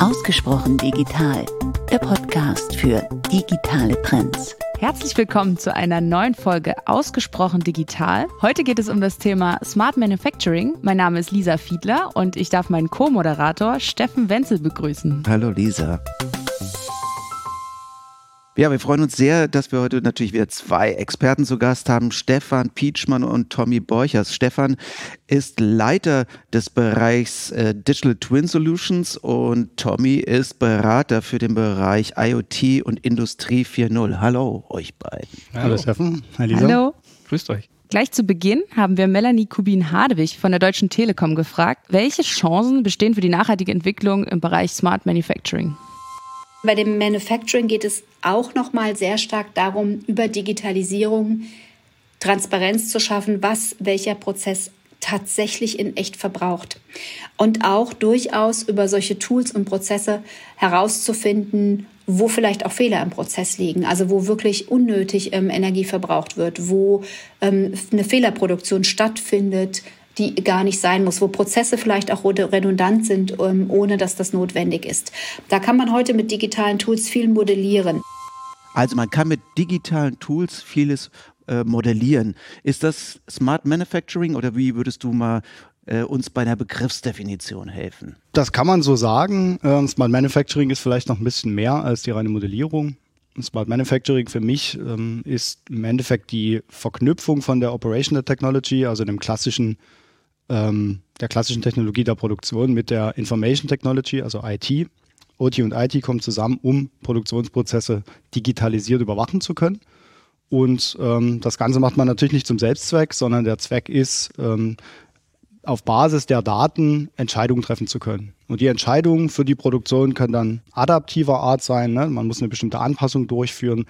Ausgesprochen digital, der Podcast für digitale Trends. Herzlich willkommen zu einer neuen Folge Ausgesprochen digital. Heute geht es um das Thema Smart Manufacturing. Mein Name ist Lisa Fiedler und ich darf meinen Co-Moderator Steffen Wenzel begrüßen. Hallo Lisa. Ja, wir freuen uns sehr, dass wir heute natürlich wieder zwei Experten zu Gast haben, Stefan Pietschmann und Tommy Borchers. Stefan ist Leiter des Bereichs äh, Digital Twin Solutions und Tommy ist Berater für den Bereich IoT und Industrie 4.0. Hallo euch beiden. Hallo, Hallo Steffen. Hallo. Hallo. Grüßt euch. Gleich zu Beginn haben wir Melanie Kubin-Hadewig von der Deutschen Telekom gefragt, welche Chancen bestehen für die nachhaltige Entwicklung im Bereich Smart Manufacturing? Bei dem Manufacturing geht es auch noch mal sehr stark darum, über Digitalisierung Transparenz zu schaffen, was welcher Prozess tatsächlich in echt verbraucht. Und auch durchaus über solche Tools und Prozesse herauszufinden, wo vielleicht auch Fehler im Prozess liegen, also wo wirklich unnötig ähm, Energie verbraucht wird, wo ähm, eine Fehlerproduktion stattfindet, die gar nicht sein muss, wo Prozesse vielleicht auch redundant sind, ähm, ohne dass das notwendig ist. Da kann man heute mit digitalen Tools viel modellieren. Also man kann mit digitalen Tools vieles äh, modellieren. Ist das Smart Manufacturing oder wie würdest du mal äh, uns bei einer Begriffsdefinition helfen? Das kann man so sagen. Ähm, Smart Manufacturing ist vielleicht noch ein bisschen mehr als die reine Modellierung. Smart Manufacturing für mich ähm, ist im Endeffekt die Verknüpfung von der Operational Technology, also dem klassischen ähm, der klassischen Technologie der Produktion mit der Information Technology, also IT. OT und IT kommen zusammen, um Produktionsprozesse digitalisiert überwachen zu können. Und ähm, das Ganze macht man natürlich nicht zum Selbstzweck, sondern der Zweck ist, ähm, auf Basis der Daten Entscheidungen treffen zu können. Und die Entscheidungen für die Produktion können dann adaptiver Art sein. Ne? Man muss eine bestimmte Anpassung durchführen,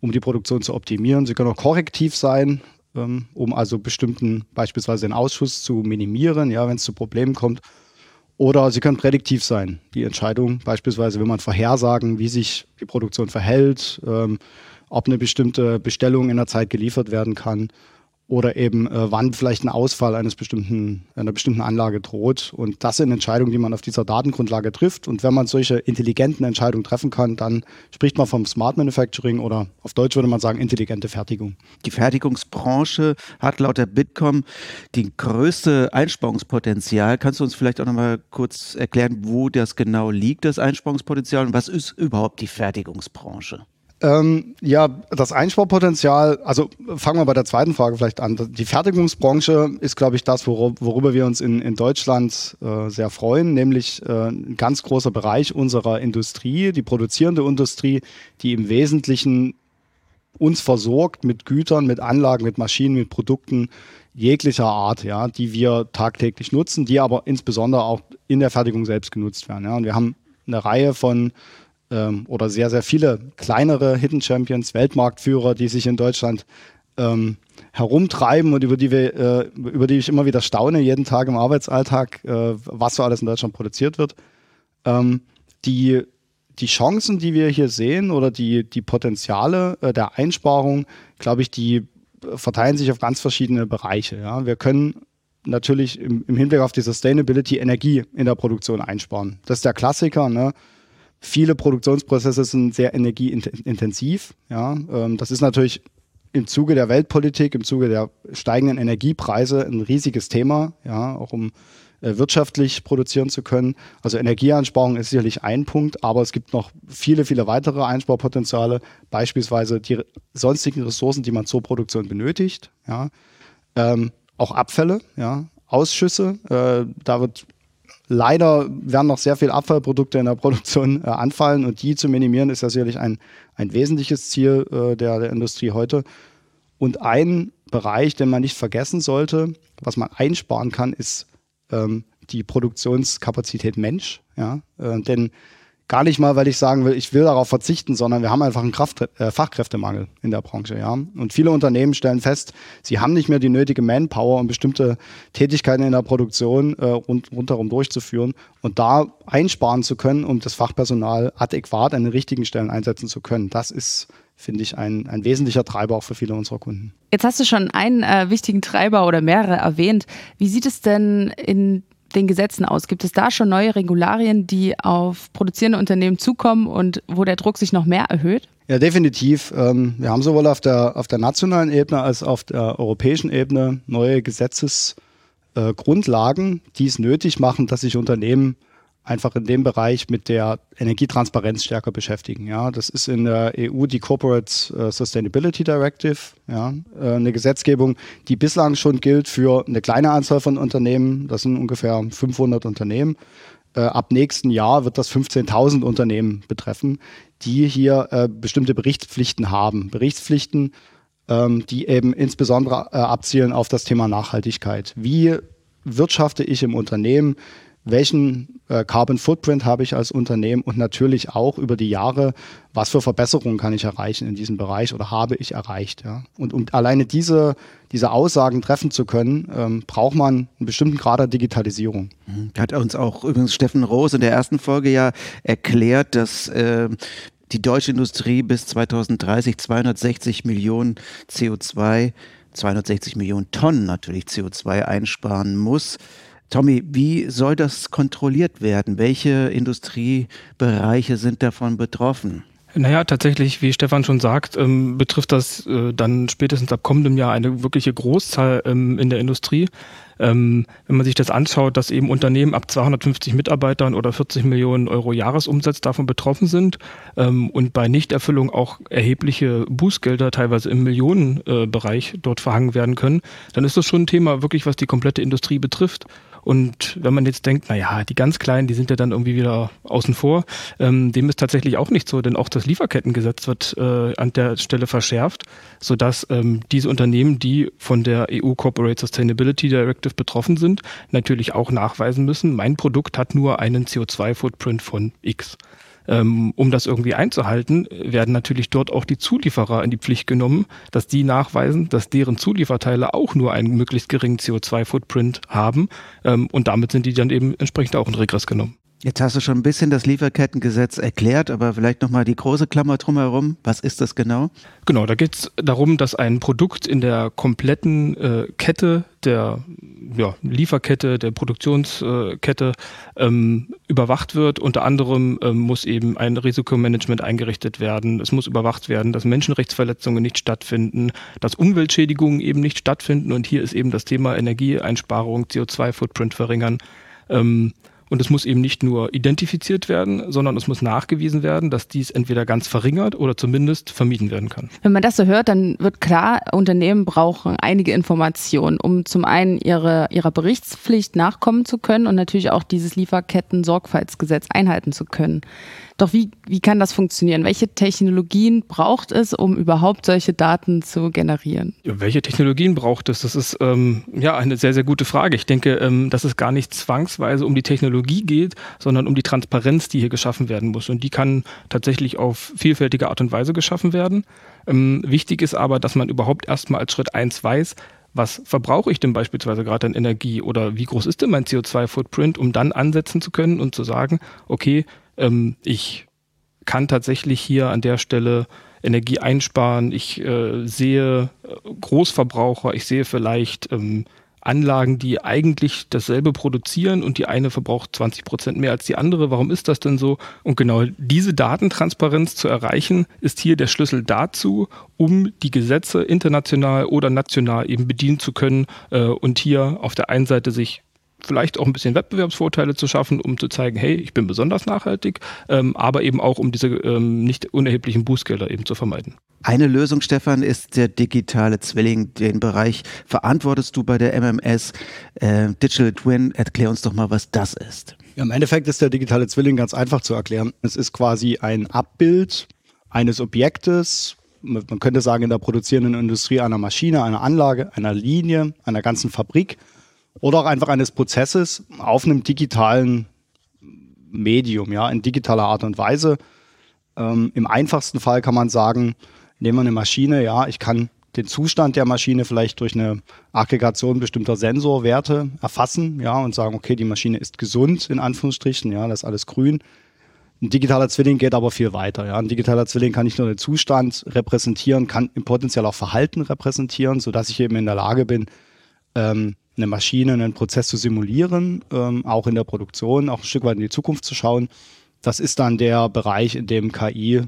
um die Produktion zu optimieren. Sie können auch korrektiv sein, ähm, um also bestimmten, beispielsweise den Ausschuss zu minimieren, ja, wenn es zu Problemen kommt. Oder sie können prädiktiv sein. Die Entscheidung, beispielsweise, wenn man vorhersagen, wie sich die Produktion verhält, ähm, ob eine bestimmte Bestellung in der Zeit geliefert werden kann oder eben äh, wann vielleicht ein Ausfall eines bestimmten, einer bestimmten Anlage droht. Und das sind Entscheidungen, die man auf dieser Datengrundlage trifft. Und wenn man solche intelligenten Entscheidungen treffen kann, dann spricht man vom Smart Manufacturing oder auf Deutsch würde man sagen intelligente Fertigung. Die Fertigungsbranche hat laut der Bitkom die größte Einsparungspotenzial. Kannst du uns vielleicht auch noch mal kurz erklären, wo das genau liegt, das Einsparungspotenzial und was ist überhaupt die Fertigungsbranche? Ähm, ja, das Einsparpotenzial, also fangen wir bei der zweiten Frage vielleicht an. Die Fertigungsbranche ist, glaube ich, das, worüber wir uns in, in Deutschland äh, sehr freuen, nämlich äh, ein ganz großer Bereich unserer Industrie, die produzierende Industrie, die im Wesentlichen uns versorgt mit Gütern, mit Anlagen, mit Maschinen, mit Produkten jeglicher Art, ja, die wir tagtäglich nutzen, die aber insbesondere auch in der Fertigung selbst genutzt werden. Ja. Und wir haben eine Reihe von ähm, oder sehr, sehr viele kleinere Hidden Champions, Weltmarktführer, die sich in Deutschland ähm, herumtreiben und über die, wir, äh, über die ich immer wieder staune, jeden Tag im Arbeitsalltag, äh, was so alles in Deutschland produziert wird. Ähm, die, die Chancen, die wir hier sehen oder die, die Potenziale äh, der Einsparung, glaube ich, die verteilen sich auf ganz verschiedene Bereiche. Ja. Wir können natürlich im, im Hinblick auf die Sustainability Energie in der Produktion einsparen. Das ist der Klassiker. Ne? Viele Produktionsprozesse sind sehr energieintensiv. Ja, ähm, das ist natürlich im Zuge der Weltpolitik, im Zuge der steigenden Energiepreise ein riesiges Thema, ja, auch um äh, wirtschaftlich produzieren zu können. Also Energieeinsparung ist sicherlich ein Punkt, aber es gibt noch viele, viele weitere Einsparpotenziale, beispielsweise die sonstigen Ressourcen, die man zur Produktion benötigt. Ja. Ähm, auch Abfälle, ja, Ausschüsse. Äh, da wird Leider werden noch sehr viele Abfallprodukte in der Produktion äh, anfallen und die zu minimieren ist ja sicherlich ein, ein wesentliches Ziel äh, der, der Industrie heute. Und ein Bereich, den man nicht vergessen sollte, was man einsparen kann, ist ähm, die Produktionskapazität Mensch. Ja? Äh, denn Gar nicht mal, weil ich sagen will, ich will darauf verzichten, sondern wir haben einfach einen Kraft äh, Fachkräftemangel in der Branche. Ja? Und viele Unternehmen stellen fest, sie haben nicht mehr die nötige Manpower, um bestimmte Tätigkeiten in der Produktion äh, rund, rundherum durchzuführen und da einsparen zu können, um das Fachpersonal adäquat an den richtigen Stellen einsetzen zu können. Das ist finde ich, ein, ein wesentlicher Treiber auch für viele unserer Kunden. Jetzt hast du schon einen äh, wichtigen Treiber oder mehrere erwähnt. Wie sieht es denn in den Gesetzen aus? Gibt es da schon neue Regularien, die auf produzierende Unternehmen zukommen und wo der Druck sich noch mehr erhöht? Ja, definitiv. Ähm, wir haben sowohl auf der, auf der nationalen Ebene als auch auf der europäischen Ebene neue Gesetzesgrundlagen, äh, die es nötig machen, dass sich Unternehmen einfach in dem Bereich mit der Energietransparenz stärker beschäftigen. Ja, das ist in der EU die Corporate äh, Sustainability Directive, ja, äh, eine Gesetzgebung, die bislang schon gilt für eine kleine Anzahl von Unternehmen. Das sind ungefähr 500 Unternehmen. Äh, ab nächsten Jahr wird das 15.000 Unternehmen betreffen, die hier bestimmte Berichtspflichten haben. Berichtspflichten, ähm, die eben insbesondere abzielen auf das Thema Nachhaltigkeit. Wie wirtschafte ich im Unternehmen? Welchen äh, Carbon Footprint habe ich als Unternehmen und natürlich auch über die Jahre, was für Verbesserungen kann ich erreichen in diesem Bereich oder habe ich erreicht. Ja? Und um alleine diese, diese Aussagen treffen zu können, ähm, braucht man einen bestimmten Grad der Digitalisierung. Mhm. Hat uns auch übrigens Steffen Roos in der ersten Folge ja erklärt, dass äh, die deutsche Industrie bis 2030 260 Millionen CO2 260 Millionen Tonnen natürlich CO2 einsparen muss. Tommy, wie soll das kontrolliert werden? Welche Industriebereiche sind davon betroffen? Naja, tatsächlich, wie Stefan schon sagt, ähm, betrifft das äh, dann spätestens ab kommendem Jahr eine wirkliche Großzahl ähm, in der Industrie. Ähm, wenn man sich das anschaut, dass eben Unternehmen ab 250 Mitarbeitern oder 40 Millionen Euro Jahresumsatz davon betroffen sind ähm, und bei Nichterfüllung auch erhebliche Bußgelder teilweise im Millionenbereich äh, dort verhangen werden können, dann ist das schon ein Thema wirklich, was die komplette Industrie betrifft. Und wenn man jetzt denkt, naja, die ganz Kleinen, die sind ja dann irgendwie wieder außen vor, ähm, dem ist tatsächlich auch nicht so, denn auch das Lieferkettengesetz wird äh, an der Stelle verschärft, sodass ähm, diese Unternehmen, die von der EU Corporate Sustainability Directive betroffen sind, natürlich auch nachweisen müssen, mein Produkt hat nur einen CO2-Footprint von X. Ähm, um das irgendwie einzuhalten, werden natürlich dort auch die Zulieferer in die Pflicht genommen, dass die nachweisen, dass deren Zulieferteile auch nur einen möglichst geringen CO2-Footprint haben. Ähm, und damit sind die dann eben entsprechend auch in Regress genommen. Jetzt hast du schon ein bisschen das Lieferkettengesetz erklärt, aber vielleicht nochmal die große Klammer drumherum. Was ist das genau? Genau, da geht es darum, dass ein Produkt in der kompletten äh, Kette der ja, Lieferkette, der Produktionskette ähm, überwacht wird. Unter anderem ähm, muss eben ein Risikomanagement eingerichtet werden. Es muss überwacht werden, dass Menschenrechtsverletzungen nicht stattfinden, dass Umweltschädigungen eben nicht stattfinden. Und hier ist eben das Thema Energieeinsparung, CO2-Footprint verringern. Ähm, und es muss eben nicht nur identifiziert werden, sondern es muss nachgewiesen werden, dass dies entweder ganz verringert oder zumindest vermieden werden kann. Wenn man das so hört, dann wird klar, Unternehmen brauchen einige Informationen, um zum einen ihre, ihrer Berichtspflicht nachkommen zu können und natürlich auch dieses Lieferketten-Sorgfaltsgesetz einhalten zu können. Doch wie, wie kann das funktionieren? Welche Technologien braucht es, um überhaupt solche Daten zu generieren? Welche Technologien braucht es? Das ist ähm, ja eine sehr, sehr gute Frage. Ich denke, ähm, dass es gar nicht zwangsweise um die Technologie geht, sondern um die Transparenz, die hier geschaffen werden muss. Und die kann tatsächlich auf vielfältige Art und Weise geschaffen werden. Ähm, wichtig ist aber, dass man überhaupt erstmal als Schritt eins weiß, was verbrauche ich denn beispielsweise gerade an Energie oder wie groß ist denn mein CO2-Footprint, um dann ansetzen zu können und zu sagen, okay, ähm, ich kann tatsächlich hier an der Stelle Energie einsparen. Ich äh, sehe äh, Großverbraucher, ich sehe vielleicht ähm, Anlagen, die eigentlich dasselbe produzieren und die eine verbraucht 20 Prozent mehr als die andere. Warum ist das denn so? Und genau diese Datentransparenz zu erreichen, ist hier der Schlüssel dazu, um die Gesetze international oder national eben bedienen zu können äh, und hier auf der einen Seite sich vielleicht auch ein bisschen Wettbewerbsvorteile zu schaffen, um zu zeigen, hey, ich bin besonders nachhaltig, ähm, aber eben auch, um diese ähm, nicht unerheblichen Bußgelder eben zu vermeiden. Eine Lösung, Stefan, ist der digitale Zwilling. Den Bereich verantwortest du bei der MMS. Äh, Digital Twin, erklär uns doch mal, was das ist. Ja, Im Endeffekt ist der digitale Zwilling ganz einfach zu erklären. Es ist quasi ein Abbild eines Objektes, man könnte sagen in der produzierenden Industrie einer Maschine, einer Anlage, einer Linie, einer ganzen Fabrik oder auch einfach eines Prozesses auf einem digitalen Medium, ja, in digitaler Art und Weise. Ähm, Im einfachsten Fall kann man sagen, nehmen wir eine Maschine, ja, ich kann den Zustand der Maschine vielleicht durch eine Aggregation bestimmter Sensorwerte erfassen, ja, und sagen, okay, die Maschine ist gesund, in Anführungsstrichen, ja, das ist alles grün. Ein digitaler Zwilling geht aber viel weiter. Ja. Ein digitaler Zwilling kann nicht nur den Zustand repräsentieren, kann im Potenzial auch Verhalten repräsentieren, sodass ich eben in der Lage bin, ähm, eine Maschine, einen Prozess zu simulieren, ähm, auch in der Produktion, auch ein Stück weit in die Zukunft zu schauen. Das ist dann der Bereich, in dem KI äh,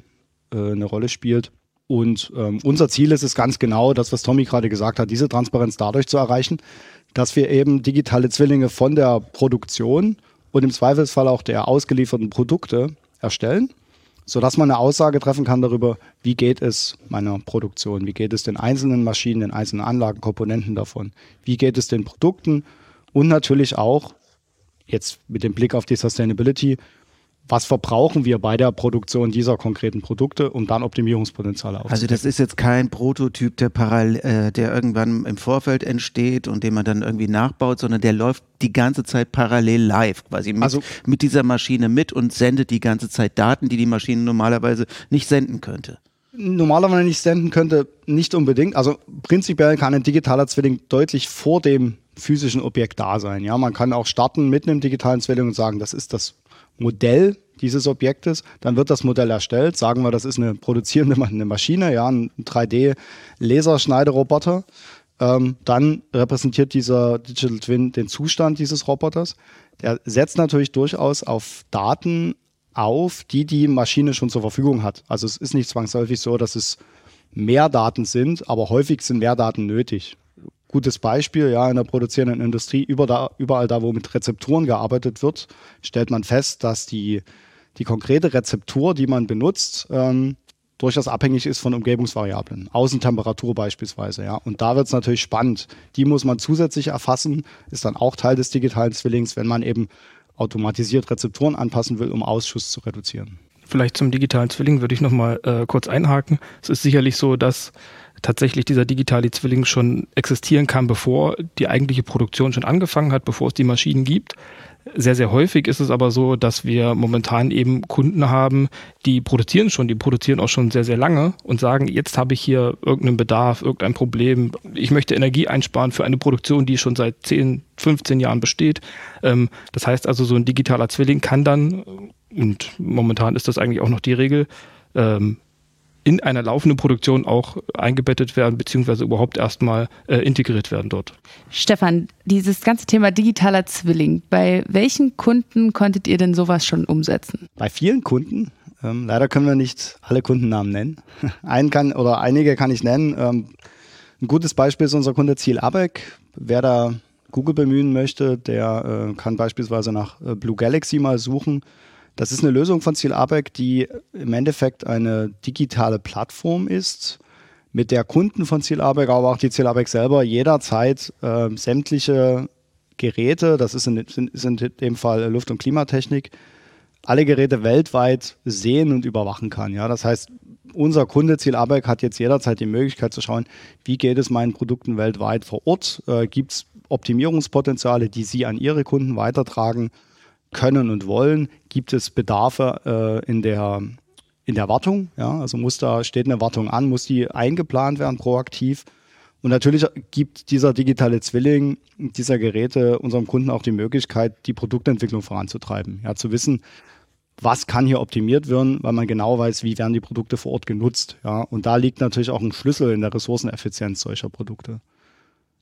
eine Rolle spielt. Und ähm, unser Ziel ist es ganz genau, das, was Tommy gerade gesagt hat, diese Transparenz dadurch zu erreichen, dass wir eben digitale Zwillinge von der Produktion und im Zweifelsfall auch der ausgelieferten Produkte erstellen, sodass man eine Aussage treffen kann darüber, wie geht es meiner Produktion, wie geht es den einzelnen Maschinen, den einzelnen Anlagen, Komponenten davon, wie geht es den Produkten und natürlich auch, jetzt mit dem Blick auf die Sustainability, was verbrauchen wir bei der Produktion dieser konkreten Produkte, um dann Optimierungspotenziale aufzunehmen. Also das ist jetzt kein Prototyp, der, parallel, äh, der irgendwann im Vorfeld entsteht und den man dann irgendwie nachbaut, sondern der läuft die ganze Zeit parallel live, quasi mit, also, mit dieser Maschine mit und sendet die ganze Zeit Daten, die die Maschine normalerweise nicht senden könnte. Normalerweise nicht senden könnte, nicht unbedingt. Also prinzipiell kann ein digitaler Zwilling deutlich vor dem physischen Objekt da sein. Ja, man kann auch starten mit einem digitalen Zwilling und sagen, das ist das Modell dieses Objektes. Dann wird das Modell erstellt. Sagen wir, das ist eine produzierende eine Maschine, ja, ein 3D-Laserschneideroboter. Ähm, dann repräsentiert dieser Digital Twin den Zustand dieses Roboters. Der setzt natürlich durchaus auf Daten auf, die die Maschine schon zur Verfügung hat. Also es ist nicht zwangsläufig so, dass es mehr Daten sind, aber häufig sind mehr Daten nötig gutes Beispiel, ja, in der produzierenden Industrie, über da, überall da, wo mit Rezepturen gearbeitet wird, stellt man fest, dass die, die konkrete Rezeptur, die man benutzt, ähm, durchaus abhängig ist von Umgebungsvariablen, Außentemperatur beispielsweise, ja. Und da wird es natürlich spannend. Die muss man zusätzlich erfassen, ist dann auch Teil des digitalen Zwillings, wenn man eben automatisiert Rezepturen anpassen will, um Ausschuss zu reduzieren. Vielleicht zum digitalen Zwilling würde ich nochmal äh, kurz einhaken. Es ist sicherlich so, dass tatsächlich dieser digitale Zwilling schon existieren kann, bevor die eigentliche Produktion schon angefangen hat, bevor es die Maschinen gibt. Sehr, sehr häufig ist es aber so, dass wir momentan eben Kunden haben, die produzieren schon, die produzieren auch schon sehr, sehr lange und sagen, jetzt habe ich hier irgendeinen Bedarf, irgendein Problem. Ich möchte Energie einsparen für eine Produktion, die schon seit 10, 15 Jahren besteht. Ähm, das heißt also, so ein digitaler Zwilling kann dann, und momentan ist das eigentlich auch noch die Regel, ähm, in einer laufenden Produktion auch eingebettet werden, beziehungsweise überhaupt erstmal äh, integriert werden dort. Stefan, dieses ganze Thema digitaler Zwilling, bei welchen Kunden konntet ihr denn sowas schon umsetzen? Bei vielen Kunden. Ähm, leider können wir nicht alle Kundennamen nennen. Einen kann oder einige kann ich nennen. Ähm, ein gutes Beispiel ist unser Kunde Ziel Abeck. Wer da Google bemühen möchte, der äh, kann beispielsweise nach äh, Blue Galaxy mal suchen. Das ist eine Lösung von Ziel ABEC, die im Endeffekt eine digitale Plattform ist, mit der Kunden von Ziel ABEC, aber auch die Ziel ABEC selber jederzeit äh, sämtliche Geräte, das ist in, ist in dem Fall Luft- und Klimatechnik, alle Geräte weltweit sehen und überwachen kann. Ja? Das heißt, unser Kunde Ziel ABEC hat jetzt jederzeit die Möglichkeit zu schauen, wie geht es meinen Produkten weltweit vor Ort? Äh, Gibt es Optimierungspotenziale, die sie an ihre Kunden weitertragen? Können und wollen, gibt es Bedarfe äh, in der in der Wartung, ja, also muss da steht eine Wartung an, muss die eingeplant werden proaktiv. Und natürlich gibt dieser digitale Zwilling dieser Geräte unserem Kunden auch die Möglichkeit, die Produktentwicklung voranzutreiben. Ja, zu wissen, was kann hier optimiert werden, weil man genau weiß, wie werden die Produkte vor Ort genutzt. Ja, und da liegt natürlich auch ein Schlüssel in der Ressourceneffizienz solcher Produkte.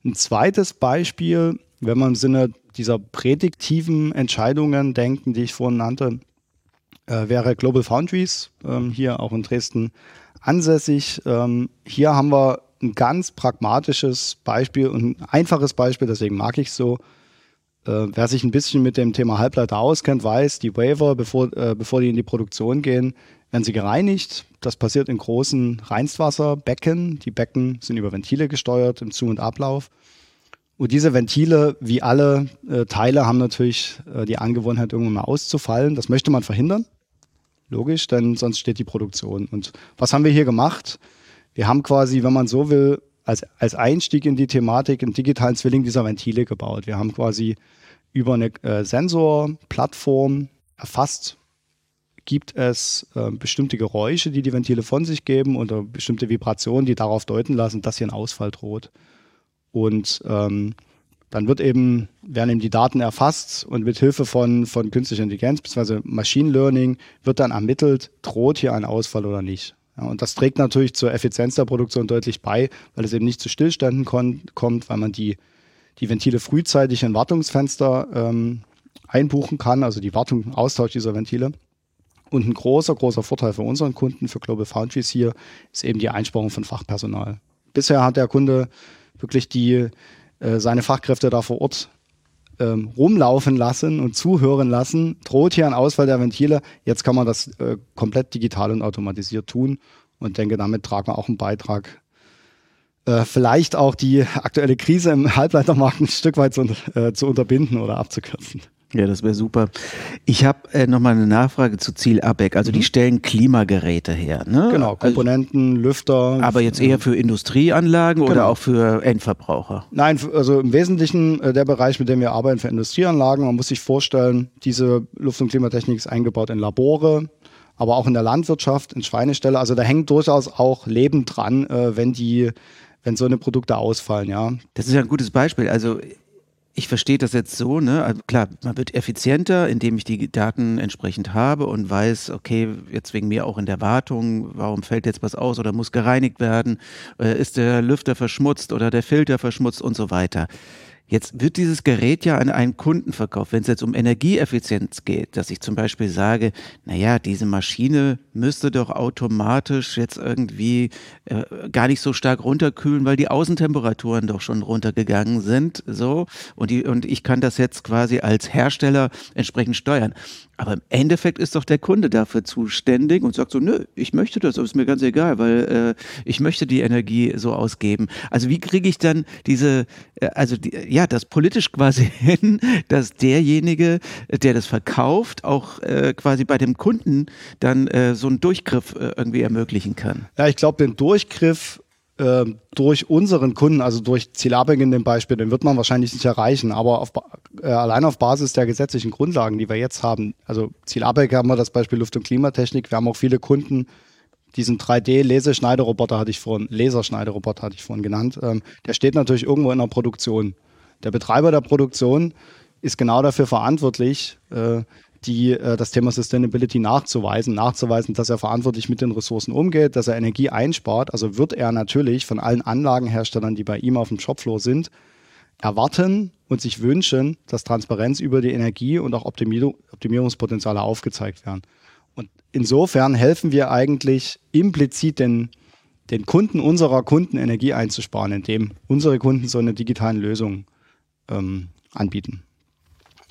Ein zweites Beispiel, wenn man im Sinne dieser prädiktiven Entscheidungen denken, die ich vorhin nannte, äh, wäre Global Foundries, ähm, hier auch in Dresden ansässig. Ähm, hier haben wir ein ganz pragmatisches Beispiel und ein einfaches Beispiel, deswegen mag ich es so. Äh, wer sich ein bisschen mit dem Thema Halbleiter auskennt, weiß, die Waver, bevor, äh, bevor die in die Produktion gehen, werden sie gereinigt. Das passiert in großen Reinstwasserbecken. Die Becken sind über Ventile gesteuert im Zu- und Ablauf. Und diese Ventile, wie alle äh, Teile, haben natürlich äh, die Angewohnheit, irgendwann mal auszufallen. Das möchte man verhindern. Logisch, denn sonst steht die Produktion. Und was haben wir hier gemacht? Wir haben quasi, wenn man so will, als, als Einstieg in die Thematik einen digitalen Zwilling dieser Ventile gebaut. Wir haben quasi über eine äh, Sensorplattform erfasst, gibt es äh, bestimmte Geräusche, die die Ventile von sich geben oder bestimmte Vibrationen, die darauf deuten lassen, dass hier ein Ausfall droht. Und ähm, dann wird eben, werden eben die Daten erfasst und mit Hilfe von, von künstlicher Intelligenz bzw. Machine Learning wird dann ermittelt, droht hier ein Ausfall oder nicht. Ja, und das trägt natürlich zur Effizienz der Produktion deutlich bei, weil es eben nicht zu Stillständen kommt, weil man die, die Ventile frühzeitig in Wartungsfenster ähm, einbuchen kann, also die Wartung, Austausch dieser Ventile. Und ein großer, großer Vorteil für unseren Kunden, für Global Foundries hier, ist eben die Einsparung von Fachpersonal. Bisher hat der Kunde wirklich die, äh, seine Fachkräfte da vor Ort ähm, rumlaufen lassen und zuhören lassen. Droht hier ein Ausfall der Ventile. Jetzt kann man das äh, komplett digital und automatisiert tun und denke, damit tragen wir auch einen Beitrag äh, vielleicht auch die aktuelle Krise im Halbleitermarkt ein Stück weit zu, äh, zu unterbinden oder abzukürzen. Ja, das wäre super. Ich habe äh, nochmal eine Nachfrage zu Ziel ABEC. Also mhm. die stellen Klimageräte her. Ne? Genau, also Komponenten, also, Lüfter. Aber jetzt eher für Industrieanlagen genau. oder auch für Endverbraucher? Nein, also im Wesentlichen äh, der Bereich, mit dem wir arbeiten, für Industrieanlagen. Man muss sich vorstellen, diese Luft- und Klimatechnik ist eingebaut in Labore, aber auch in der Landwirtschaft, in Schweineställe. Also da hängt durchaus auch Leben dran, äh, wenn die wenn so eine Produkte ausfallen, ja. Das ist ja ein gutes Beispiel. Also ich verstehe das jetzt so, ne? Also klar, man wird effizienter, indem ich die Daten entsprechend habe und weiß, okay, jetzt wegen mir auch in der Wartung, warum fällt jetzt was aus oder muss gereinigt werden, äh, ist der Lüfter verschmutzt oder der Filter verschmutzt und so weiter. Jetzt wird dieses Gerät ja an einen Kunden verkauft. Wenn es jetzt um Energieeffizienz geht, dass ich zum Beispiel sage, naja, diese Maschine müsste doch automatisch jetzt irgendwie äh, gar nicht so stark runterkühlen, weil die Außentemperaturen doch schon runtergegangen sind, so. Und, die, und ich kann das jetzt quasi als Hersteller entsprechend steuern. Aber im Endeffekt ist doch der Kunde dafür zuständig und sagt so, nö, ich möchte das, aber ist mir ganz egal, weil äh, ich möchte die Energie so ausgeben. Also wie kriege ich dann diese, äh, also die, ja, das politisch quasi hin, dass derjenige, der das verkauft, auch äh, quasi bei dem Kunden dann äh, so einen Durchgriff äh, irgendwie ermöglichen kann? Ja, ich glaube, den Durchgriff durch unseren Kunden, also durch Zielabing in dem Beispiel, den wird man wahrscheinlich nicht erreichen, aber auf, äh, allein auf Basis der gesetzlichen Grundlagen, die wir jetzt haben, also Zielabing haben wir das Beispiel Luft- und Klimatechnik, wir haben auch viele Kunden, diesen 3D-Leseschneideroboter hatte ich vorhin, Laserschneideroboter hatte ich vorhin genannt, ähm, der steht natürlich irgendwo in der Produktion. Der Betreiber der Produktion ist genau dafür verantwortlich, äh, die, äh, das Thema Sustainability nachzuweisen, nachzuweisen, dass er verantwortlich mit den Ressourcen umgeht, dass er Energie einspart. Also wird er natürlich von allen Anlagenherstellern, die bei ihm auf dem Shopfloor sind, erwarten und sich wünschen, dass Transparenz über die Energie und auch Optimierungspotenziale aufgezeigt werden. Und insofern helfen wir eigentlich implizit den, den Kunden unserer Kunden Energie einzusparen, indem unsere Kunden so eine digitalen Lösung ähm, anbieten.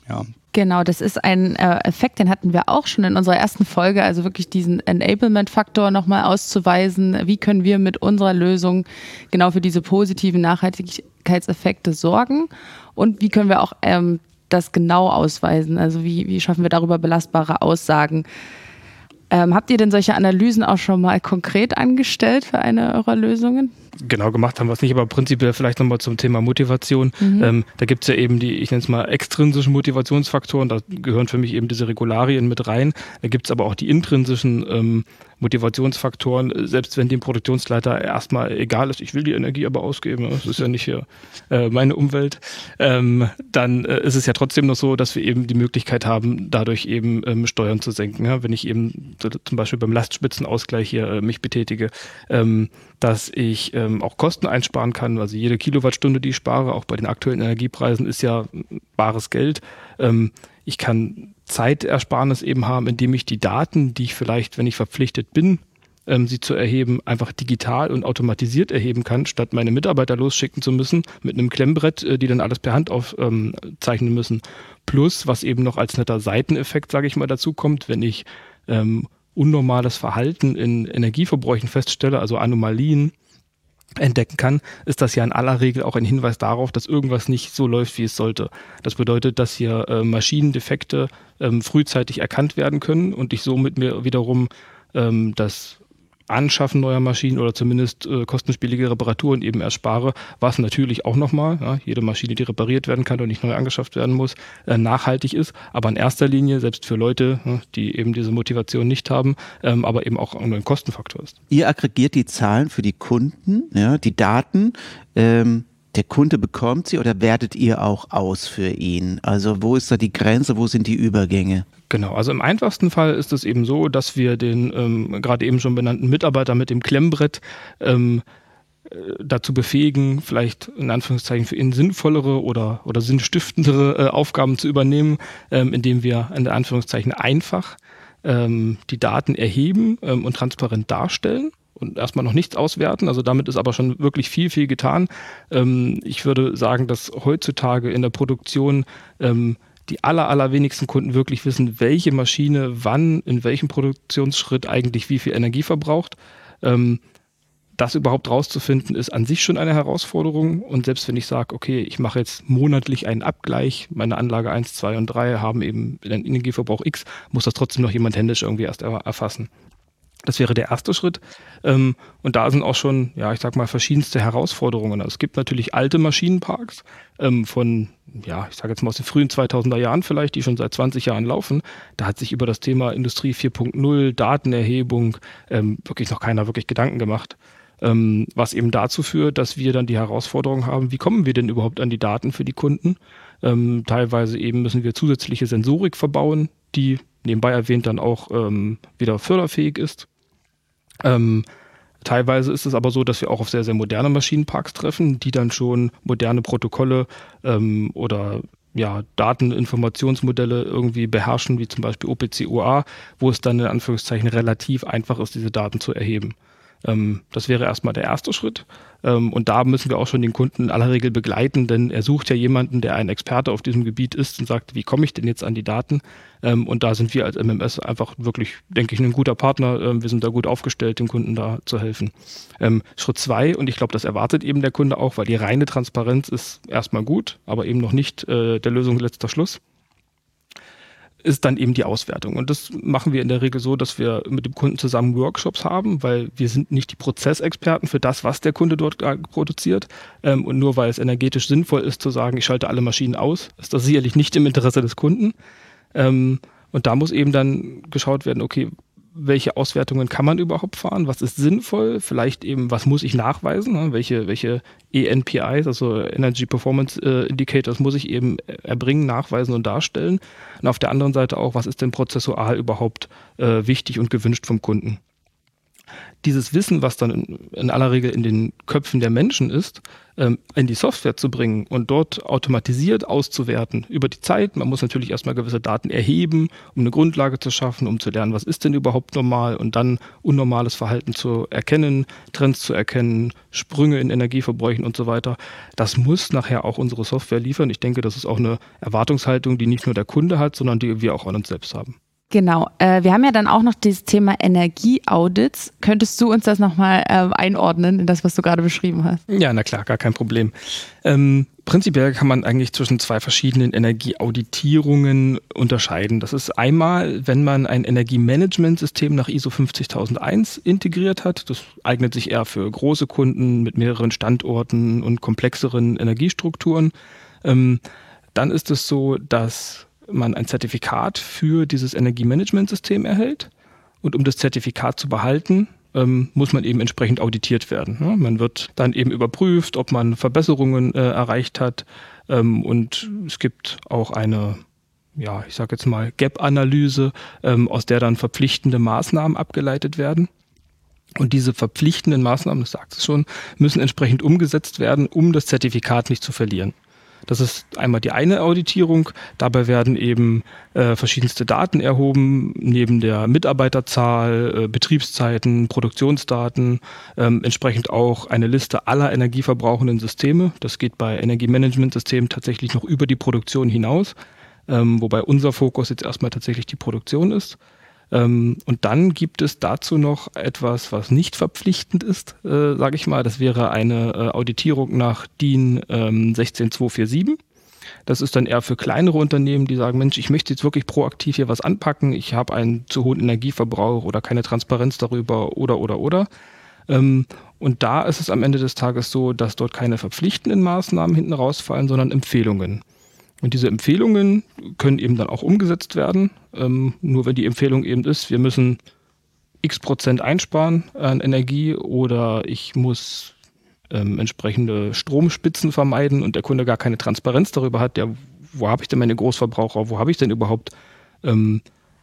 Ja. Genau, das ist ein äh, Effekt, den hatten wir auch schon in unserer ersten Folge, also wirklich diesen Enablement-Faktor nochmal auszuweisen. Wie können wir mit unserer Lösung genau für diese positiven Nachhaltigkeitseffekte sorgen und wie können wir auch ähm, das genau ausweisen? Also wie, wie schaffen wir darüber belastbare Aussagen? Ähm, habt ihr denn solche Analysen auch schon mal konkret angestellt für eine eurer Lösungen? Genau gemacht haben wir es nicht, aber prinzipiell vielleicht nochmal zum Thema Motivation. Mhm. Ähm, da gibt es ja eben die, ich nenne es mal, extrinsischen Motivationsfaktoren, da gehören für mich eben diese Regularien mit rein. Da gibt es aber auch die intrinsischen ähm, Motivationsfaktoren, selbst wenn dem Produktionsleiter erstmal egal ist, ich will die Energie aber ausgeben, das ist ja nicht hier äh, meine Umwelt, ähm, dann äh, ist es ja trotzdem noch so, dass wir eben die Möglichkeit haben, dadurch eben ähm, Steuern zu senken. Ja? Wenn ich eben zum Beispiel beim Lastspitzenausgleich hier äh, mich betätige, ähm, dass ich ähm, auch Kosten einsparen kann. Also jede Kilowattstunde, die ich spare, auch bei den aktuellen Energiepreisen, ist ja bares Geld. Ähm, ich kann Zeitersparnis eben haben, indem ich die Daten, die ich vielleicht, wenn ich verpflichtet bin, ähm, sie zu erheben, einfach digital und automatisiert erheben kann, statt meine Mitarbeiter losschicken zu müssen mit einem Klemmbrett, äh, die dann alles per Hand aufzeichnen ähm, müssen. Plus, was eben noch als netter Seiteneffekt, sage ich mal, dazu kommt, wenn ich ähm, unnormales Verhalten in Energieverbräuchen feststelle, also Anomalien, entdecken kann, ist das ja in aller Regel auch ein Hinweis darauf, dass irgendwas nicht so läuft, wie es sollte. Das bedeutet, dass hier äh, Maschinendefekte ähm, frühzeitig erkannt werden können und ich somit mir wiederum ähm, das Anschaffen neuer Maschinen oder zumindest äh, kostenspielige Reparaturen eben erspare, was natürlich auch nochmal, ja, jede Maschine, die repariert werden kann und nicht neu angeschafft werden muss, äh, nachhaltig ist, aber in erster Linie, selbst für Leute, ja, die eben diese Motivation nicht haben, ähm, aber eben auch ein Kostenfaktor ist. Ihr aggregiert die Zahlen für die Kunden, ja, die Daten. Ähm der Kunde bekommt sie oder wertet ihr auch aus für ihn? Also wo ist da die Grenze, wo sind die Übergänge? Genau, also im einfachsten Fall ist es eben so, dass wir den ähm, gerade eben schon benannten Mitarbeiter mit dem Klemmbrett ähm, dazu befähigen, vielleicht in Anführungszeichen für ihn sinnvollere oder, oder sinnstiftendere äh, Aufgaben zu übernehmen, ähm, indem wir in Anführungszeichen einfach ähm, die Daten erheben ähm, und transparent darstellen und erstmal noch nichts auswerten. Also damit ist aber schon wirklich viel, viel getan. Ähm, ich würde sagen, dass heutzutage in der Produktion ähm, die aller, allerwenigsten Kunden wirklich wissen, welche Maschine wann in welchem Produktionsschritt eigentlich wie viel Energie verbraucht. Ähm, das überhaupt rauszufinden, ist an sich schon eine Herausforderung. Und selbst wenn ich sage, okay, ich mache jetzt monatlich einen Abgleich, meine Anlage 1, 2 und 3 haben eben einen Energieverbrauch X, muss das trotzdem noch jemand händisch irgendwie erst erfassen. Das wäre der erste Schritt. Ähm, und da sind auch schon, ja, ich sag mal, verschiedenste Herausforderungen. Also es gibt natürlich alte Maschinenparks ähm, von, ja, ich sage jetzt mal aus den frühen 2000er Jahren vielleicht, die schon seit 20 Jahren laufen. Da hat sich über das Thema Industrie 4.0, Datenerhebung ähm, wirklich noch keiner wirklich Gedanken gemacht. Was eben dazu führt, dass wir dann die Herausforderung haben, wie kommen wir denn überhaupt an die Daten für die Kunden? Teilweise eben müssen wir zusätzliche Sensorik verbauen, die nebenbei erwähnt dann auch ähm, wieder förderfähig ist. Ähm, teilweise ist es aber so, dass wir auch auf sehr, sehr moderne Maschinenparks treffen, die dann schon moderne Protokolle ähm, oder ja, Dateninformationsmodelle irgendwie beherrschen, wie zum Beispiel OPC-UA, wo es dann in Anführungszeichen relativ einfach ist, diese Daten zu erheben. Ähm, das wäre erstmal der erste Schritt. Ähm, und da müssen wir auch schon den Kunden in aller Regel begleiten, denn er sucht ja jemanden, der ein Experte auf diesem Gebiet ist und sagt, wie komme ich denn jetzt an die Daten? Ähm, und da sind wir als MMS einfach wirklich, denke ich, ein guter Partner. Ähm, wir sind da gut aufgestellt, dem Kunden da zu helfen. Ähm, Schritt zwei, und ich glaube, das erwartet eben der Kunde auch, weil die reine Transparenz ist erstmal gut, aber eben noch nicht äh, der Lösung letzter Schluss ist dann eben die Auswertung. Und das machen wir in der Regel so, dass wir mit dem Kunden zusammen Workshops haben, weil wir sind nicht die Prozessexperten für das, was der Kunde dort produziert. Ähm, und nur weil es energetisch sinnvoll ist zu sagen, ich schalte alle Maschinen aus, ist das sicherlich nicht im Interesse des Kunden. Ähm, und da muss eben dann geschaut werden, okay, welche Auswertungen kann man überhaupt fahren, was ist sinnvoll, vielleicht eben, was muss ich nachweisen, ne? welche, welche ENPIs, also Energy Performance äh, Indicators, muss ich eben erbringen, nachweisen und darstellen. Und auf der anderen Seite auch, was ist denn prozessual überhaupt äh, wichtig und gewünscht vom Kunden dieses Wissen, was dann in, in, aller Regel in den Köpfen der Menschen ist, ähm, in die Software zu bringen und dort automatisiert auszuwerten über die Zeit. Man muss natürlich erstmal gewisse Daten erheben, um eine Grundlage zu schaffen, um zu lernen, was ist denn überhaupt normal und dann unnormales Verhalten zu erkennen, Trends zu erkennen, Sprünge in Energieverbräuchen und so weiter. Das muss nachher auch unsere Software liefern. Ich denke, das ist auch eine Erwartungshaltung, die nicht nur der Kunde hat, sondern die wir auch an uns selbst haben. Genau. Äh, wir haben ja dann auch noch dieses Thema Energieaudits. Könntest du uns das nochmal äh, einordnen in das, was du gerade beschrieben hast? Ja, na klar, gar kein Problem. Ähm, prinzipiell kann man eigentlich zwischen zwei verschiedenen Energieauditierungen unterscheiden. Das ist einmal, wenn man ein Energiemanagementsystem nach ISO 50001 integriert hat. Das eignet sich eher für große Kunden mit mehreren Standorten und komplexeren Energiestrukturen. Ähm, dann ist es so, dass man ein Zertifikat für dieses Energiemanagementsystem erhält. Und um das Zertifikat zu behalten, ähm, muss man eben entsprechend auditiert werden. Ne? Man wird dann eben überprüft, ob man Verbesserungen äh, erreicht hat. Ähm, und es gibt auch eine, ja, ich sage jetzt mal, Gap-Analyse, ähm, aus der dann verpflichtende Maßnahmen abgeleitet werden. Und diese verpflichtenden Maßnahmen, das sagt es schon, müssen entsprechend umgesetzt werden, um das Zertifikat nicht zu verlieren. Das ist einmal die eine Auditierung. Dabei werden eben äh, verschiedenste Daten erhoben, neben der Mitarbeiterzahl, äh, Betriebszeiten, Produktionsdaten, ähm, entsprechend auch eine Liste aller energieverbrauchenden Systeme. Das geht bei Energiemanagementsystemen tatsächlich noch über die Produktion hinaus, ähm, wobei unser Fokus jetzt erstmal tatsächlich die Produktion ist. Ähm, und dann gibt es dazu noch etwas, was nicht verpflichtend ist, äh, sage ich mal. Das wäre eine äh, Auditierung nach DIN ähm, 16247. Das ist dann eher für kleinere Unternehmen, die sagen, Mensch, ich möchte jetzt wirklich proaktiv hier was anpacken. Ich habe einen zu hohen Energieverbrauch oder keine Transparenz darüber oder, oder, oder. Ähm, und da ist es am Ende des Tages so, dass dort keine verpflichtenden Maßnahmen hinten rausfallen, sondern Empfehlungen. Und diese Empfehlungen können eben dann auch umgesetzt werden. Ähm, nur wenn die Empfehlung eben ist, wir müssen x Prozent einsparen an Energie oder ich muss ähm, entsprechende Stromspitzen vermeiden und der Kunde gar keine Transparenz darüber hat, ja, wo habe ich denn meine Großverbraucher, wo habe ich denn überhaupt ähm,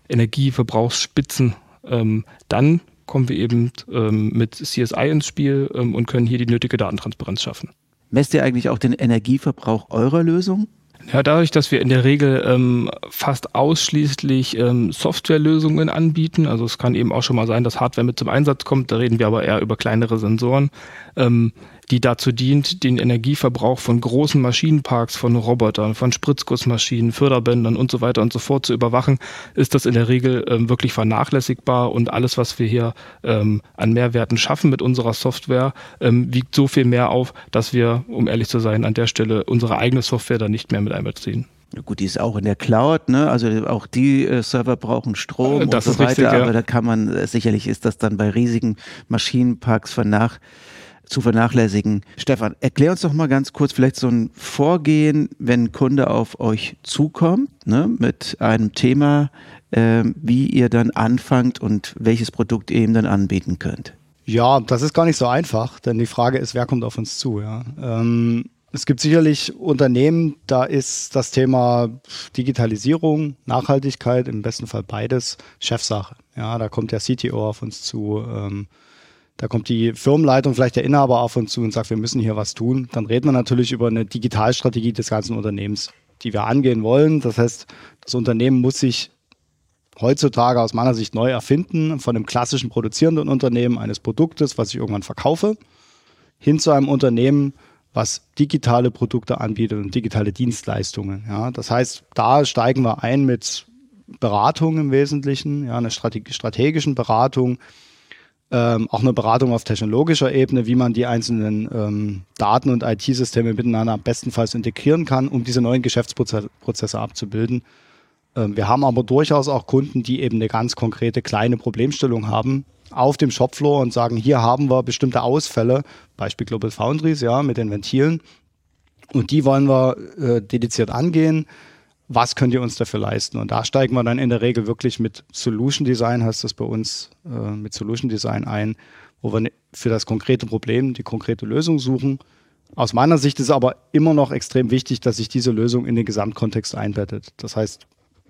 Energieverbrauchsspitzen, ähm, dann kommen wir eben ähm, mit CSI ins Spiel ähm, und können hier die nötige Datentransparenz schaffen. Messt ihr eigentlich auch den Energieverbrauch eurer Lösung? Ja, dadurch, dass wir in der Regel ähm, fast ausschließlich ähm, Softwarelösungen anbieten, also es kann eben auch schon mal sein, dass Hardware mit zum Einsatz kommt, da reden wir aber eher über kleinere Sensoren, ähm, die dazu dient, den Energieverbrauch von großen Maschinenparks, von Robotern, von Spritzgussmaschinen, Förderbändern und so weiter und so fort zu überwachen, ist das in der Regel ähm, wirklich vernachlässigbar und alles, was wir hier ähm, an Mehrwerten schaffen mit unserer Software, ähm, wiegt so viel mehr auf, dass wir, um ehrlich zu sein, an der Stelle unsere eigene Software dann nicht mehr mit einbeziehen. Gut, die ist auch in der Cloud, ne? Also auch die äh, Server brauchen Strom das und so weiter, richtig, ja. aber da kann man, äh, sicherlich ist das dann bei riesigen Maschinenparks vernach zu vernachlässigen. Stefan, erklär uns doch mal ganz kurz vielleicht so ein Vorgehen, wenn ein Kunde auf euch zukommt ne, mit einem Thema, äh, wie ihr dann anfangt und welches Produkt ihr ihm dann anbieten könnt. Ja, das ist gar nicht so einfach, denn die Frage ist, wer kommt auf uns zu? Ja? Ähm, es gibt sicherlich Unternehmen, da ist das Thema Digitalisierung, Nachhaltigkeit, im besten Fall beides, Chefsache. Ja, da kommt der CTO auf uns zu. Ähm, da kommt die Firmenleitung, vielleicht der Inhaber auf uns zu und sagt, wir müssen hier was tun. Dann reden wir natürlich über eine Digitalstrategie des ganzen Unternehmens, die wir angehen wollen. Das heißt, das Unternehmen muss sich heutzutage aus meiner Sicht neu erfinden, von einem klassischen produzierenden Unternehmen eines Produktes, was ich irgendwann verkaufe, hin zu einem Unternehmen, was digitale Produkte anbietet und digitale Dienstleistungen. Ja, das heißt, da steigen wir ein mit Beratung im Wesentlichen, ja, einer strategischen Beratung, ähm, auch eine Beratung auf technologischer Ebene, wie man die einzelnen ähm, Daten- und IT-Systeme miteinander bestenfalls integrieren kann, um diese neuen Geschäftsprozesse abzubilden. Ähm, wir haben aber durchaus auch Kunden, die eben eine ganz konkrete kleine Problemstellung haben auf dem Shopfloor und sagen, hier haben wir bestimmte Ausfälle, Beispiel Global Foundries, ja, mit den Ventilen. Und die wollen wir äh, dediziert angehen was könnt ihr uns dafür leisten? Und da steigen wir dann in der Regel wirklich mit Solution Design, heißt das bei uns, äh, mit Solution Design ein, wo wir ne, für das konkrete Problem die konkrete Lösung suchen. Aus meiner Sicht ist aber immer noch extrem wichtig, dass sich diese Lösung in den Gesamtkontext einbettet. Das heißt,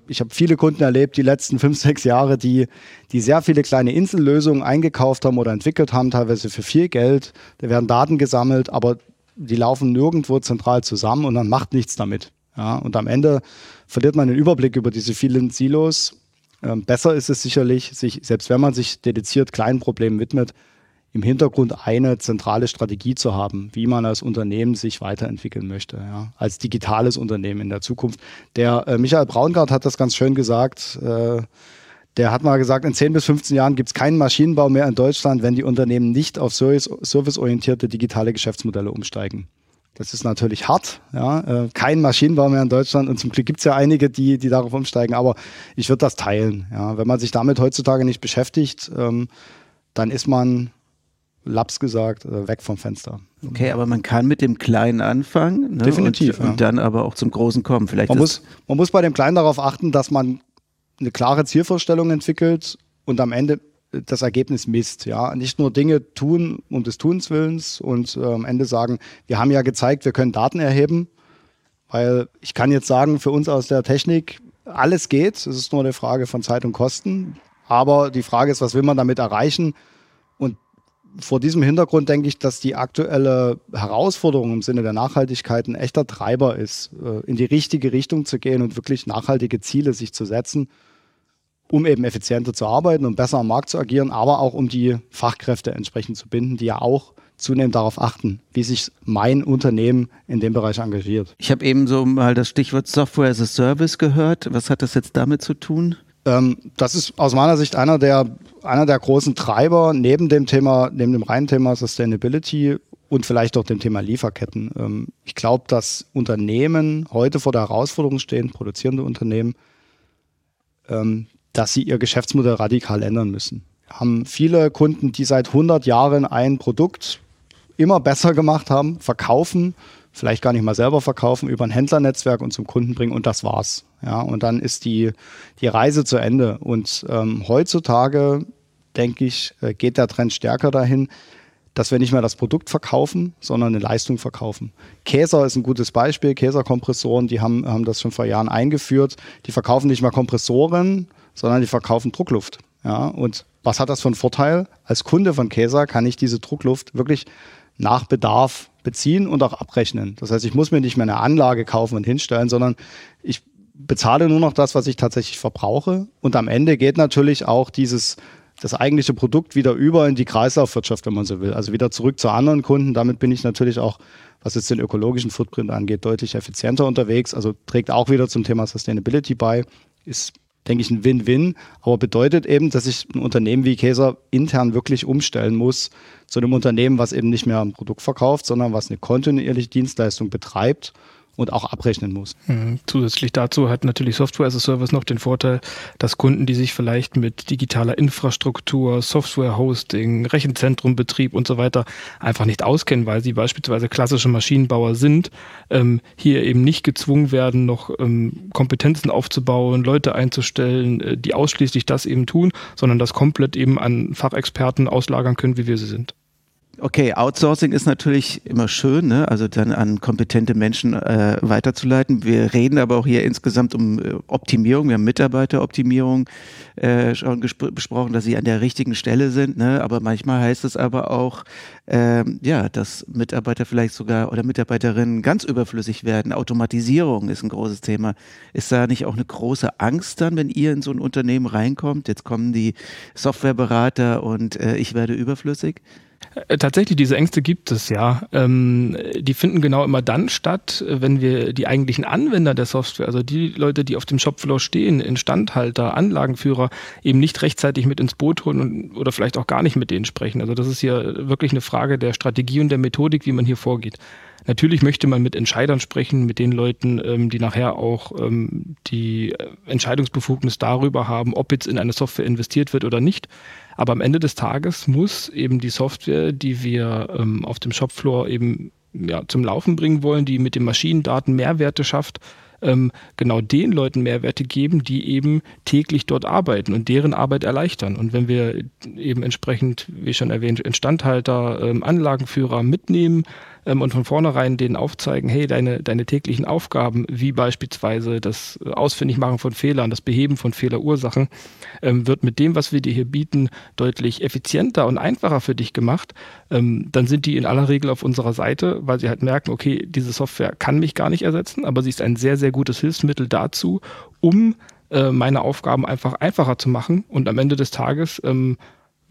ich habe viele Kunden erlebt, die letzten fünf, sechs Jahre, die, die sehr viele kleine Insellösungen eingekauft haben oder entwickelt haben, teilweise für viel Geld. Da werden Daten gesammelt, aber die laufen nirgendwo zentral zusammen und man macht nichts damit. Ja, und am Ende verliert man den Überblick über diese vielen Silos. Ähm, besser ist es sicherlich, sich, selbst wenn man sich dediziert kleinen Problemen widmet, im Hintergrund eine zentrale Strategie zu haben, wie man als Unternehmen sich weiterentwickeln möchte, ja, als digitales Unternehmen in der Zukunft. Der äh, Michael Braungart hat das ganz schön gesagt. Äh, der hat mal gesagt, in 10 bis 15 Jahren gibt es keinen Maschinenbau mehr in Deutschland, wenn die Unternehmen nicht auf serviceorientierte digitale Geschäftsmodelle umsteigen. Das ist natürlich hart, ja. Äh, kein Maschinenbau mehr in Deutschland und zum Glück gibt es ja einige, die, die darauf umsteigen, aber ich würde das teilen. Ja. Wenn man sich damit heutzutage nicht beschäftigt, ähm, dann ist man, laps gesagt, äh, weg vom Fenster. Okay, aber man kann mit dem Kleinen anfangen ne? Definitiv, und, ja. und, dann aber auch zum Großen kommen. Vielleicht man, muss, man muss bei dem Kleinen darauf achten, dass man eine klare Zielvorstellung entwickelt und am Ende das Ergebnis misst. Ja, nicht nur Dinge tun um des Tuns willens und äh, am Ende sagen, wir haben ja gezeigt, wir können Daten erheben, weil ich kann jetzt sagen, für uns aus der Technik alles geht. Es ist nur eine Frage von Zeit und Kosten. Aber die Frage ist, was will man damit erreichen? Und vor diesem Hintergrund denke ich, dass die aktuelle Herausforderung im Sinne der Nachhaltigkeit ein echter Treiber ist, äh, in die richtige Richtung zu gehen und wirklich nachhaltige Ziele sich zu setzen um eben effizienter zu arbeiten und besser am Markt zu agieren, aber auch um die Fachkräfte entsprechend zu binden, die ja auch zunehmend darauf achten, wie sich mein Unternehmen in dem Bereich engagiert. Ich habe eben so mal das Stichwort Software as a Service gehört. Was hat das jetzt damit zu tun? Ähm, das ist aus meiner Sicht einer der, einer der großen Treiber neben dem Thema, neben dem reinen Thema Sustainability und vielleicht auch dem Thema Lieferketten. Ähm, ich glaube, dass Unternehmen heute vor der Herausforderung stehen, produzierende Unternehmen, ähm, dass sie ihr Geschäftsmodell radikal ändern müssen. Haben viele Kunden, die seit 100 Jahren ein Produkt immer besser gemacht haben, verkaufen, vielleicht gar nicht mal selber verkaufen, über ein Händlernetzwerk und zum Kunden bringen und das war's. Ja, und dann ist die, die Reise zu Ende. Und ähm, heutzutage, denke ich, äh, geht der Trend stärker dahin, dass wir nicht mehr das Produkt verkaufen, sondern eine Leistung verkaufen. Käser ist ein gutes Beispiel. Käserkompressoren, die haben, haben das schon vor Jahren eingeführt. Die verkaufen nicht mehr Kompressoren, sondern die verkaufen Druckluft. Ja, und Was hat das für einen Vorteil? Als Kunde von Käser kann ich diese Druckluft wirklich nach Bedarf beziehen und auch abrechnen. Das heißt, ich muss mir nicht mehr eine Anlage kaufen und hinstellen, sondern ich bezahle nur noch das, was ich tatsächlich verbrauche. Und am Ende geht natürlich auch dieses das eigentliche Produkt wieder über in die Kreislaufwirtschaft, wenn man so will. Also wieder zurück zu anderen Kunden. Damit bin ich natürlich auch, was jetzt den ökologischen Footprint angeht, deutlich effizienter unterwegs. Also trägt auch wieder zum Thema Sustainability bei. Ist, denke ich, ein Win-Win, aber bedeutet eben, dass ich ein Unternehmen wie Käser intern wirklich umstellen muss zu einem Unternehmen, was eben nicht mehr ein Produkt verkauft, sondern was eine kontinuierliche Dienstleistung betreibt und auch abrechnen muss. Mhm. Zusätzlich dazu hat natürlich Software as a Service noch den Vorteil, dass Kunden, die sich vielleicht mit digitaler Infrastruktur, Software-Hosting, Rechenzentrumbetrieb und so weiter einfach nicht auskennen, weil sie beispielsweise klassische Maschinenbauer sind, ähm, hier eben nicht gezwungen werden, noch ähm, Kompetenzen aufzubauen, Leute einzustellen, äh, die ausschließlich das eben tun, sondern das komplett eben an Fachexperten auslagern können, wie wir sie sind. Okay, Outsourcing ist natürlich immer schön, ne? also dann an kompetente Menschen äh, weiterzuleiten. Wir reden aber auch hier insgesamt um äh, Optimierung. Wir haben Mitarbeiteroptimierung äh, schon besprochen, dass sie an der richtigen Stelle sind. Ne? Aber manchmal heißt es aber auch, ähm, ja, dass Mitarbeiter vielleicht sogar oder Mitarbeiterinnen ganz überflüssig werden. Automatisierung ist ein großes Thema. Ist da nicht auch eine große Angst dann, wenn ihr in so ein Unternehmen reinkommt? Jetzt kommen die Softwareberater und äh, ich werde überflüssig? Äh, tatsächlich, diese Ängste gibt es ja. Ähm, die finden genau immer dann statt, wenn wir die eigentlichen Anwender der Software, also die Leute, die auf dem Shopfloor stehen, Instandhalter, Anlagenführer, eben nicht rechtzeitig mit ins Boot holen und, oder vielleicht auch gar nicht mit denen sprechen. Also das ist hier wirklich eine Frage der Strategie und der Methodik, wie man hier vorgeht. Natürlich möchte man mit Entscheidern sprechen, mit den Leuten, ähm, die nachher auch ähm, die Entscheidungsbefugnis darüber haben, ob jetzt in eine Software investiert wird oder nicht. Aber am Ende des Tages muss eben die Software, die wir ähm, auf dem Shopfloor eben ja, zum Laufen bringen wollen, die mit den Maschinendaten Mehrwerte schafft, ähm, genau den Leuten Mehrwerte geben, die eben täglich dort arbeiten und deren Arbeit erleichtern. Und wenn wir eben entsprechend, wie schon erwähnt, Instandhalter, ähm, Anlagenführer mitnehmen, ähm, und von vornherein denen aufzeigen, hey, deine, deine täglichen Aufgaben, wie beispielsweise das Ausfindigmachen von Fehlern, das Beheben von Fehlerursachen, ähm, wird mit dem, was wir dir hier bieten, deutlich effizienter und einfacher für dich gemacht. Ähm, dann sind die in aller Regel auf unserer Seite, weil sie halt merken, okay, diese Software kann mich gar nicht ersetzen, aber sie ist ein sehr, sehr gutes Hilfsmittel dazu, um äh, meine Aufgaben einfach einfacher zu machen und am Ende des Tages ähm,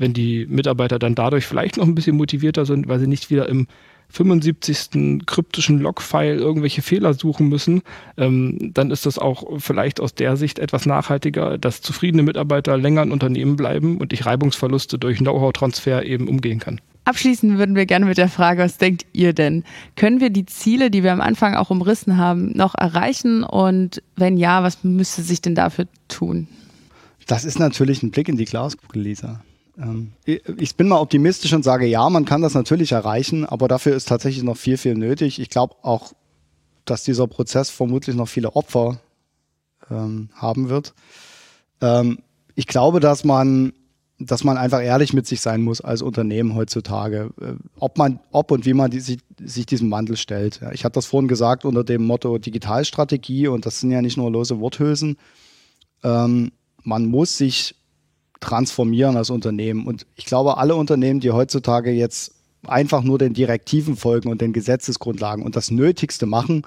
wenn die Mitarbeiter dann dadurch vielleicht noch ein bisschen motivierter sind, weil sie nicht wieder im 75. kryptischen Logfile irgendwelche Fehler suchen müssen, ähm, dann ist das auch vielleicht aus der Sicht etwas nachhaltiger, dass zufriedene Mitarbeiter länger in Unternehmen bleiben und ich Reibungsverluste durch Know-how-Transfer eben umgehen kann. Abschließend würden wir gerne mit der Frage, was denkt ihr denn? Können wir die Ziele, die wir am Anfang auch umrissen haben, noch erreichen? Und wenn ja, was müsste sich denn dafür tun? Das ist natürlich ein Blick in die Glaskugel, Lisa. Ähm, ich bin mal optimistisch und sage, ja, man kann das natürlich erreichen, aber dafür ist tatsächlich noch viel, viel nötig. Ich glaube auch, dass dieser Prozess vermutlich noch viele Opfer ähm, haben wird. Ähm, ich glaube, dass man, dass man einfach ehrlich mit sich sein muss als Unternehmen heutzutage, äh, ob man, ob und wie man die, sich, sich diesem Wandel stellt. Ich hatte das vorhin gesagt unter dem Motto Digitalstrategie und das sind ja nicht nur lose Worthülsen. Ähm, man muss sich transformieren als Unternehmen. Und ich glaube, alle Unternehmen, die heutzutage jetzt einfach nur den Direktiven folgen und den Gesetzesgrundlagen und das Nötigste machen,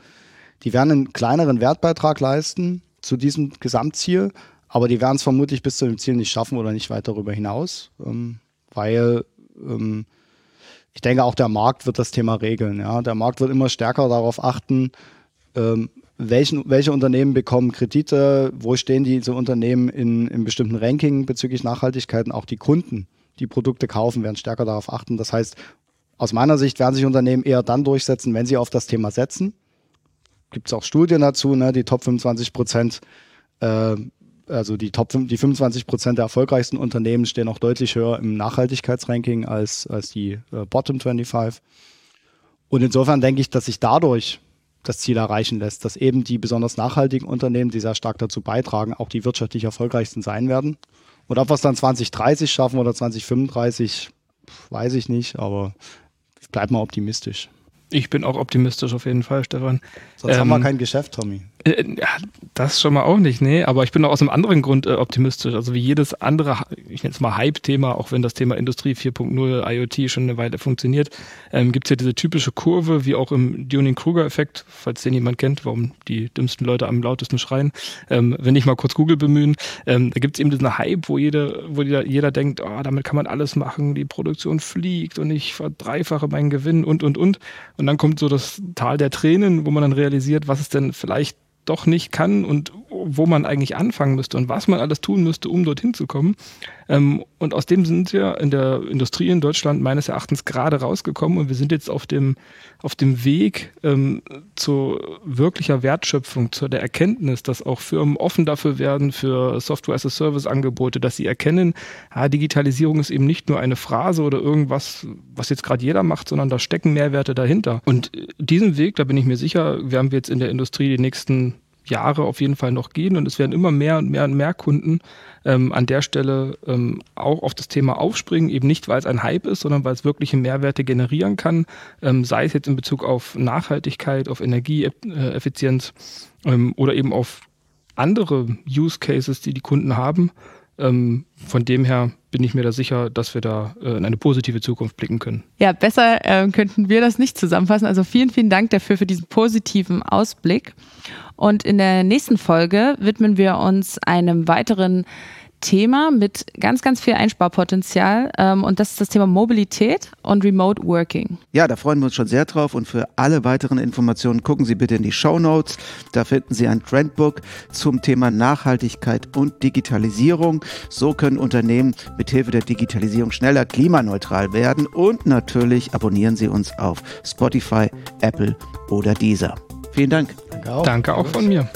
die werden einen kleineren Wertbeitrag leisten zu diesem Gesamtziel, aber die werden es vermutlich bis zu dem Ziel nicht schaffen oder nicht weit darüber hinaus, ähm, weil ähm, ich denke, auch der Markt wird das Thema regeln. Der Markt wird immer stärker darauf achten, ähm, welchen, welche Unternehmen bekommen Kredite, wo stehen diese Unternehmen in, in bestimmten Ranking bezüglich Nachhaltigkeit und auch die Kunden, die Produkte kaufen, werden stärker darauf achten. Das heißt, aus meiner Sicht werden sich Unternehmen eher dann durchsetzen, wenn sie auf das Thema setzen. Gibt es auch Studien dazu, ne? die Top 25 Prozent, äh, also die Top die 25 Prozent der erfolgreichsten Unternehmen stehen auch deutlich höher im Nachhaltigkeitsranking als, als die äh, Bottom 25. Und insofern denke ich, dass sich dadurch das Ziel erreichen lässt, dass eben die besonders nachhaltigen Unternehmen, die sehr stark dazu beitragen, auch die wirtschaftlich erfolgreichsten sein werden. Und ob wir es dann 2030 schaffen oder 2035, weiß ich nicht, aber ich bleibe mal optimistisch. Ich bin auch optimistisch auf jeden Fall, Stefan. Sonst ähm, haben wir ähm, kein Geschäft, Tommy. Äh, ja, das schon mal auch nicht, nee. Aber ich bin auch aus einem anderen Grund äh, optimistisch. Also wie jedes andere, ich nenne es mal Hype-Thema, auch wenn das Thema Industrie 4.0, IoT schon eine Weile funktioniert, ähm, gibt es ja diese typische Kurve, wie auch im Dunning-Kruger-Effekt, falls den jemand kennt, warum die dümmsten Leute am lautesten schreien. Ähm, wenn ich mal kurz Google bemühen, ähm, da gibt es eben diesen Hype, wo jeder, wo jeder, jeder denkt, oh, damit kann man alles machen, die Produktion fliegt und ich verdreifache meinen Gewinn und, und, und. Und dann kommt so das Tal der Tränen, wo man dann realisiert, was es denn vielleicht doch nicht kann und wo man eigentlich anfangen müsste und was man alles tun müsste, um dorthin zu kommen. Ähm, und aus dem sind wir in der Industrie in Deutschland meines Erachtens gerade rausgekommen und wir sind jetzt auf dem, auf dem Weg ähm, zu wirklicher Wertschöpfung, zu der Erkenntnis, dass auch Firmen offen dafür werden für Software-as-a-Service-Angebote, dass sie erkennen, ja, Digitalisierung ist eben nicht nur eine Phrase oder irgendwas, was jetzt gerade jeder macht, sondern da stecken Mehrwerte dahinter. Und diesen Weg, da bin ich mir sicher, werden wir jetzt in der Industrie die nächsten Jahre auf jeden Fall noch gehen und es werden immer mehr und mehr und mehr Kunden ähm, an der Stelle ähm, auch auf das Thema aufspringen, eben nicht, weil es ein Hype ist, sondern weil es wirkliche Mehrwerte generieren kann, ähm, sei es jetzt in Bezug auf Nachhaltigkeit, auf Energieeffizienz ähm, oder eben auf andere Use Cases, die die Kunden haben. Ähm, von dem her bin ich mir da sicher, dass wir da äh, in eine positive Zukunft blicken können. Ja, besser äh, könnten wir das nicht zusammenfassen. Also vielen, vielen Dank dafür für diesen positiven Ausblick. Und in der nächsten Folge widmen wir uns einem weiteren Thema mit ganz, ganz viel Einsparpotenzial ähm, und das ist das Thema Mobilität und Remote Working. Ja, da freuen wir uns schon sehr drauf und für alle weiteren Informationen gucken Sie bitte in die Show Notes. Da finden Sie ein Trendbook zum Thema Nachhaltigkeit und Digitalisierung. So können Unternehmen mit Hilfe der Digitalisierung schneller klimaneutral werden und natürlich abonnieren Sie uns auf Spotify, Apple oder Deezer. Vielen Dank. Danke auch, Danke auch von mir.